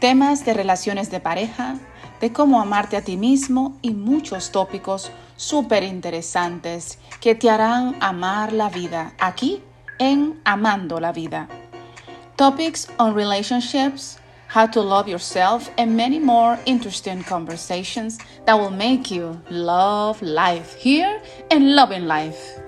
temas de relaciones de pareja, de cómo amarte a ti mismo y muchos tópicos súper interesantes que te harán amar la vida aquí en Amando la Vida. Topics on relationships, how to love yourself, and many more interesting conversations that will make you love life here and loving life.